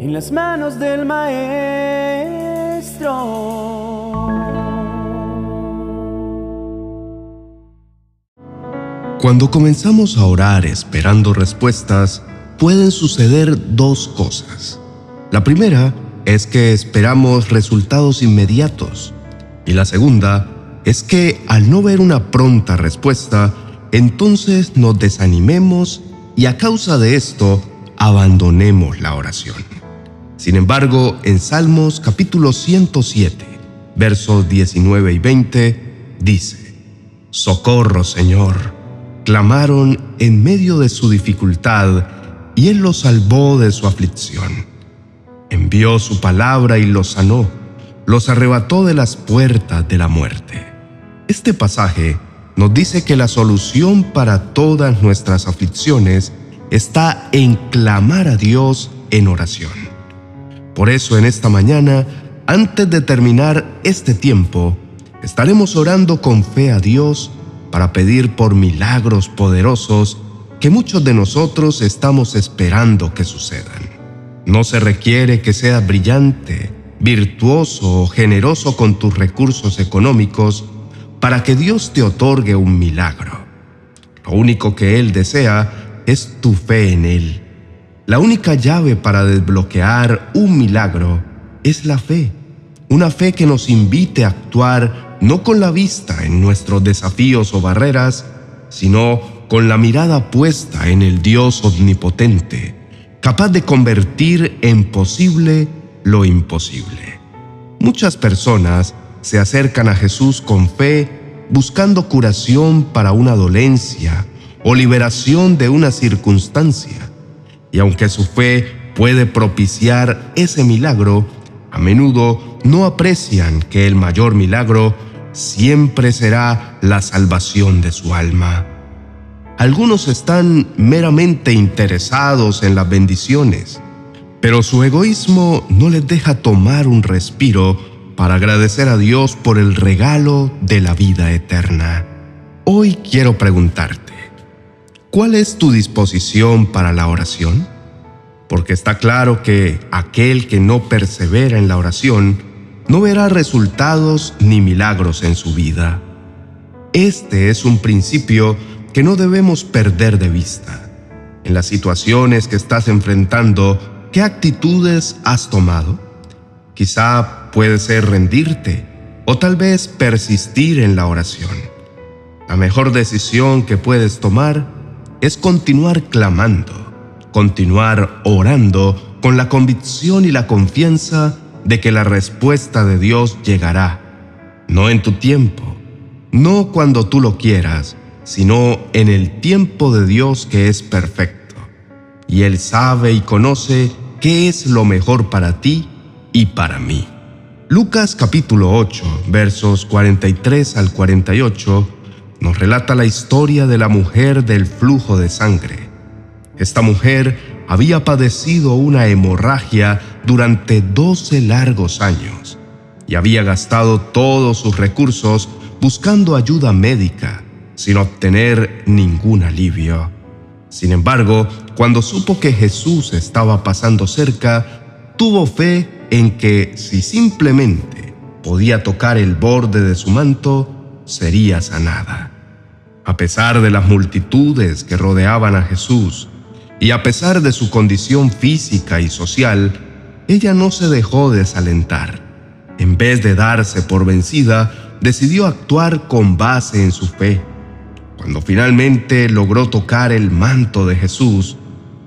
en las manos del Maestro. Cuando comenzamos a orar esperando respuestas, pueden suceder dos cosas. La primera es que esperamos resultados inmediatos y la segunda es que al no ver una pronta respuesta, entonces nos desanimemos y a causa de esto abandonemos la oración. Sin embargo, en Salmos capítulo 107, versos 19 y 20, dice, Socorro Señor, clamaron en medio de su dificultad y Él los salvó de su aflicción. Envió su palabra y los sanó, los arrebató de las puertas de la muerte. Este pasaje nos dice que la solución para todas nuestras aflicciones está en clamar a Dios en oración. Por eso en esta mañana, antes de terminar este tiempo, estaremos orando con fe a Dios para pedir por milagros poderosos que muchos de nosotros estamos esperando que sucedan. No se requiere que seas brillante, virtuoso o generoso con tus recursos económicos para que Dios te otorgue un milagro. Lo único que Él desea es tu fe en Él. La única llave para desbloquear un milagro es la fe, una fe que nos invite a actuar no con la vista en nuestros desafíos o barreras, sino con la mirada puesta en el Dios omnipotente, capaz de convertir en posible lo imposible. Muchas personas se acercan a Jesús con fe buscando curación para una dolencia o liberación de una circunstancia. Y aunque su fe puede propiciar ese milagro, a menudo no aprecian que el mayor milagro siempre será la salvación de su alma. Algunos están meramente interesados en las bendiciones, pero su egoísmo no les deja tomar un respiro para agradecer a Dios por el regalo de la vida eterna. Hoy quiero preguntarte, ¿cuál es tu disposición para la oración? Porque está claro que aquel que no persevera en la oración no verá resultados ni milagros en su vida. Este es un principio que no debemos perder de vista. En las situaciones que estás enfrentando, ¿qué actitudes has tomado? Quizá puede ser rendirte o tal vez persistir en la oración. La mejor decisión que puedes tomar es continuar clamando, continuar orando con la convicción y la confianza de que la respuesta de Dios llegará, no en tu tiempo, no cuando tú lo quieras, sino en el tiempo de Dios que es perfecto. Y Él sabe y conoce qué es lo mejor para ti y para mí. Lucas capítulo 8, versos 43 al 48, nos relata la historia de la mujer del flujo de sangre. Esta mujer había padecido una hemorragia durante 12 largos años y había gastado todos sus recursos buscando ayuda médica sin obtener ningún alivio. Sin embargo, cuando supo que Jesús estaba pasando cerca, tuvo fe en que si simplemente podía tocar el borde de su manto, sería sanada. A pesar de las multitudes que rodeaban a Jesús, y a pesar de su condición física y social, ella no se dejó desalentar. En vez de darse por vencida, decidió actuar con base en su fe. Cuando finalmente logró tocar el manto de Jesús,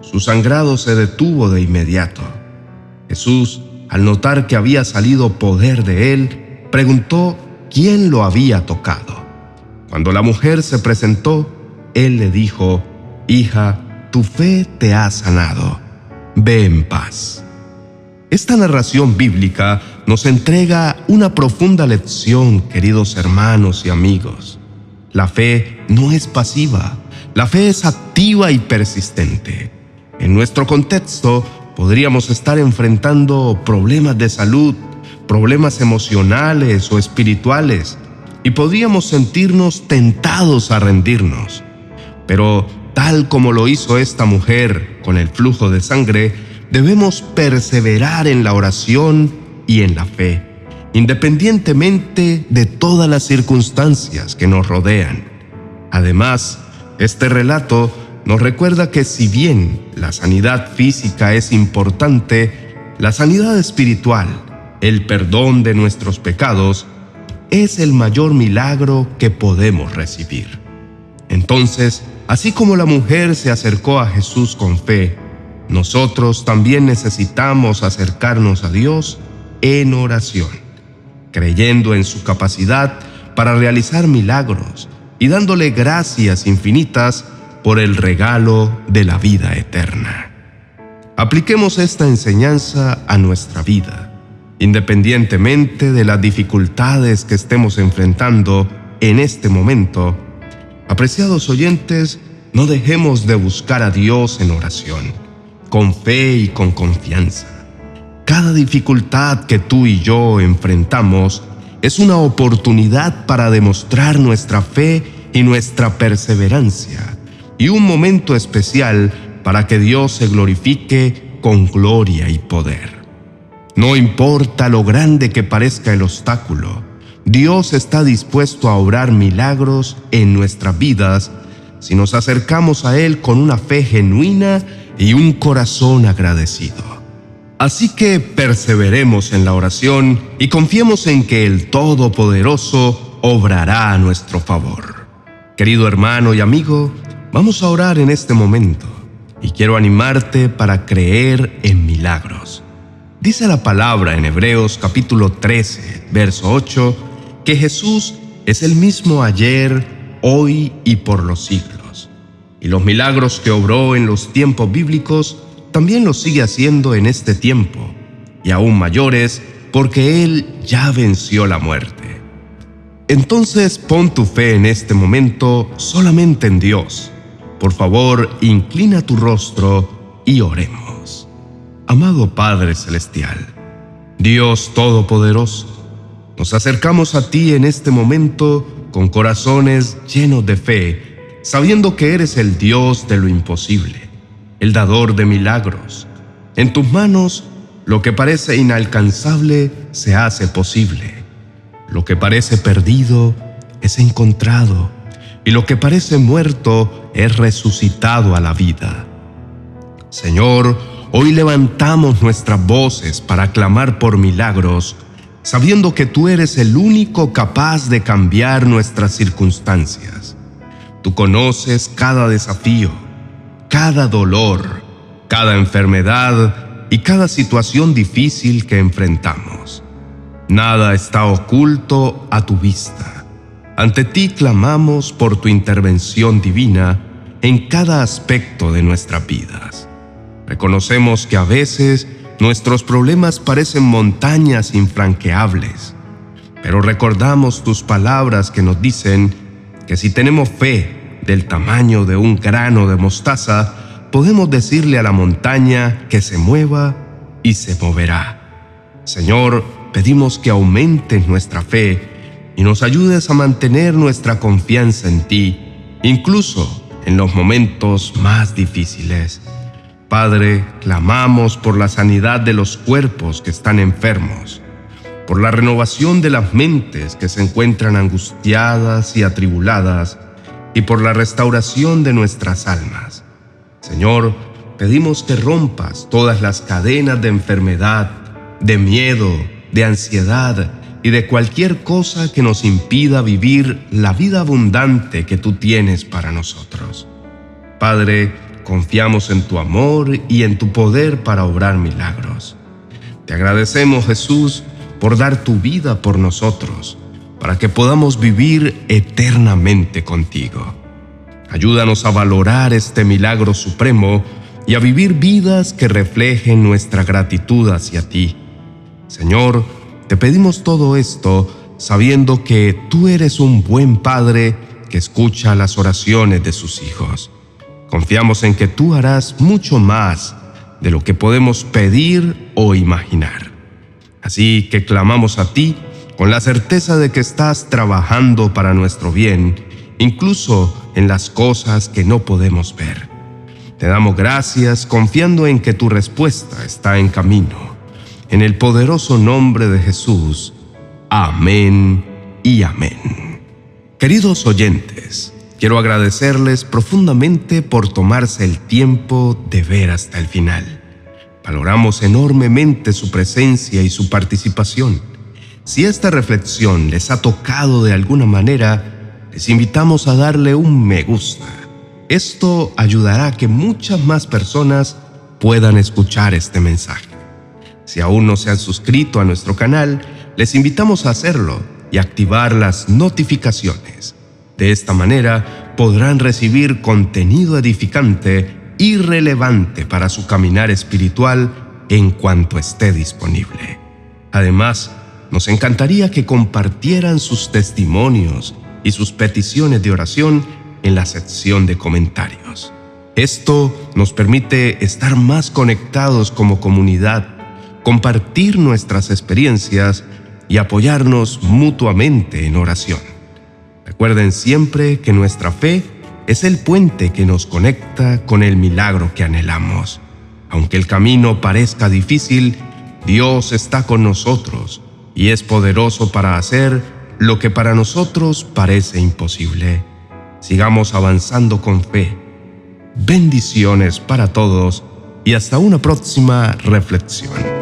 su sangrado se detuvo de inmediato. Jesús, al notar que había salido poder de él, preguntó quién lo había tocado. Cuando la mujer se presentó, él le dijo, Hija, tu fe te ha sanado. Ve en paz. Esta narración bíblica nos entrega una profunda lección, queridos hermanos y amigos. La fe no es pasiva, la fe es activa y persistente. En nuestro contexto podríamos estar enfrentando problemas de salud, problemas emocionales o espirituales, y podríamos sentirnos tentados a rendirnos. Pero tal como lo hizo esta mujer con el flujo de sangre, debemos perseverar en la oración y en la fe, independientemente de todas las circunstancias que nos rodean. Además, este relato nos recuerda que si bien la sanidad física es importante, la sanidad espiritual, el perdón de nuestros pecados, es el mayor milagro que podemos recibir. Entonces, así como la mujer se acercó a Jesús con fe, nosotros también necesitamos acercarnos a Dios en oración, creyendo en su capacidad para realizar milagros y dándole gracias infinitas por el regalo de la vida eterna. Apliquemos esta enseñanza a nuestra vida, independientemente de las dificultades que estemos enfrentando en este momento. Apreciados oyentes, no dejemos de buscar a Dios en oración, con fe y con confianza. Cada dificultad que tú y yo enfrentamos es una oportunidad para demostrar nuestra fe y nuestra perseverancia y un momento especial para que Dios se glorifique con gloria y poder. No importa lo grande que parezca el obstáculo, Dios está dispuesto a obrar milagros en nuestras vidas si nos acercamos a Él con una fe genuina y un corazón agradecido. Así que perseveremos en la oración y confiemos en que el Todopoderoso obrará a nuestro favor. Querido hermano y amigo, Vamos a orar en este momento y quiero animarte para creer en milagros. Dice la palabra en Hebreos capítulo 13, verso 8, que Jesús es el mismo ayer, hoy y por los siglos. Y los milagros que obró en los tiempos bíblicos también los sigue haciendo en este tiempo, y aún mayores, porque Él ya venció la muerte. Entonces pon tu fe en este momento solamente en Dios por favor, inclina tu rostro y oremos. Amado Padre Celestial, Dios Todopoderoso, nos acercamos a ti en este momento con corazones llenos de fe, sabiendo que eres el Dios de lo imposible, el dador de milagros. En tus manos, lo que parece inalcanzable se hace posible. Lo que parece perdido es encontrado y lo que parece muerto es resucitado a la vida. Señor, hoy levantamos nuestras voces para clamar por milagros, sabiendo que tú eres el único capaz de cambiar nuestras circunstancias. Tú conoces cada desafío, cada dolor, cada enfermedad y cada situación difícil que enfrentamos. Nada está oculto a tu vista. Ante ti clamamos por tu intervención divina en cada aspecto de nuestras vidas. Reconocemos que a veces nuestros problemas parecen montañas infranqueables, pero recordamos tus palabras que nos dicen que si tenemos fe del tamaño de un grano de mostaza, podemos decirle a la montaña que se mueva y se moverá. Señor, pedimos que aumentes nuestra fe y nos ayudes a mantener nuestra confianza en ti, incluso en los momentos más difíciles. Padre, clamamos por la sanidad de los cuerpos que están enfermos, por la renovación de las mentes que se encuentran angustiadas y atribuladas, y por la restauración de nuestras almas. Señor, pedimos que rompas todas las cadenas de enfermedad, de miedo, de ansiedad, y de cualquier cosa que nos impida vivir la vida abundante que tú tienes para nosotros. Padre, confiamos en tu amor y en tu poder para obrar milagros. Te agradecemos, Jesús, por dar tu vida por nosotros, para que podamos vivir eternamente contigo. Ayúdanos a valorar este milagro supremo y a vivir vidas que reflejen nuestra gratitud hacia ti. Señor, te pedimos todo esto sabiendo que tú eres un buen Padre que escucha las oraciones de sus hijos. Confiamos en que tú harás mucho más de lo que podemos pedir o imaginar. Así que clamamos a ti con la certeza de que estás trabajando para nuestro bien, incluso en las cosas que no podemos ver. Te damos gracias confiando en que tu respuesta está en camino. En el poderoso nombre de Jesús. Amén y amén. Queridos oyentes, quiero agradecerles profundamente por tomarse el tiempo de ver hasta el final. Valoramos enormemente su presencia y su participación. Si esta reflexión les ha tocado de alguna manera, les invitamos a darle un me gusta. Esto ayudará a que muchas más personas puedan escuchar este mensaje. Si aún no se han suscrito a nuestro canal, les invitamos a hacerlo y activar las notificaciones. De esta manera podrán recibir contenido edificante y relevante para su caminar espiritual en cuanto esté disponible. Además, nos encantaría que compartieran sus testimonios y sus peticiones de oración en la sección de comentarios. Esto nos permite estar más conectados como comunidad, compartir nuestras experiencias y apoyarnos mutuamente en oración. Recuerden siempre que nuestra fe es el puente que nos conecta con el milagro que anhelamos. Aunque el camino parezca difícil, Dios está con nosotros y es poderoso para hacer lo que para nosotros parece imposible. Sigamos avanzando con fe. Bendiciones para todos y hasta una próxima reflexión.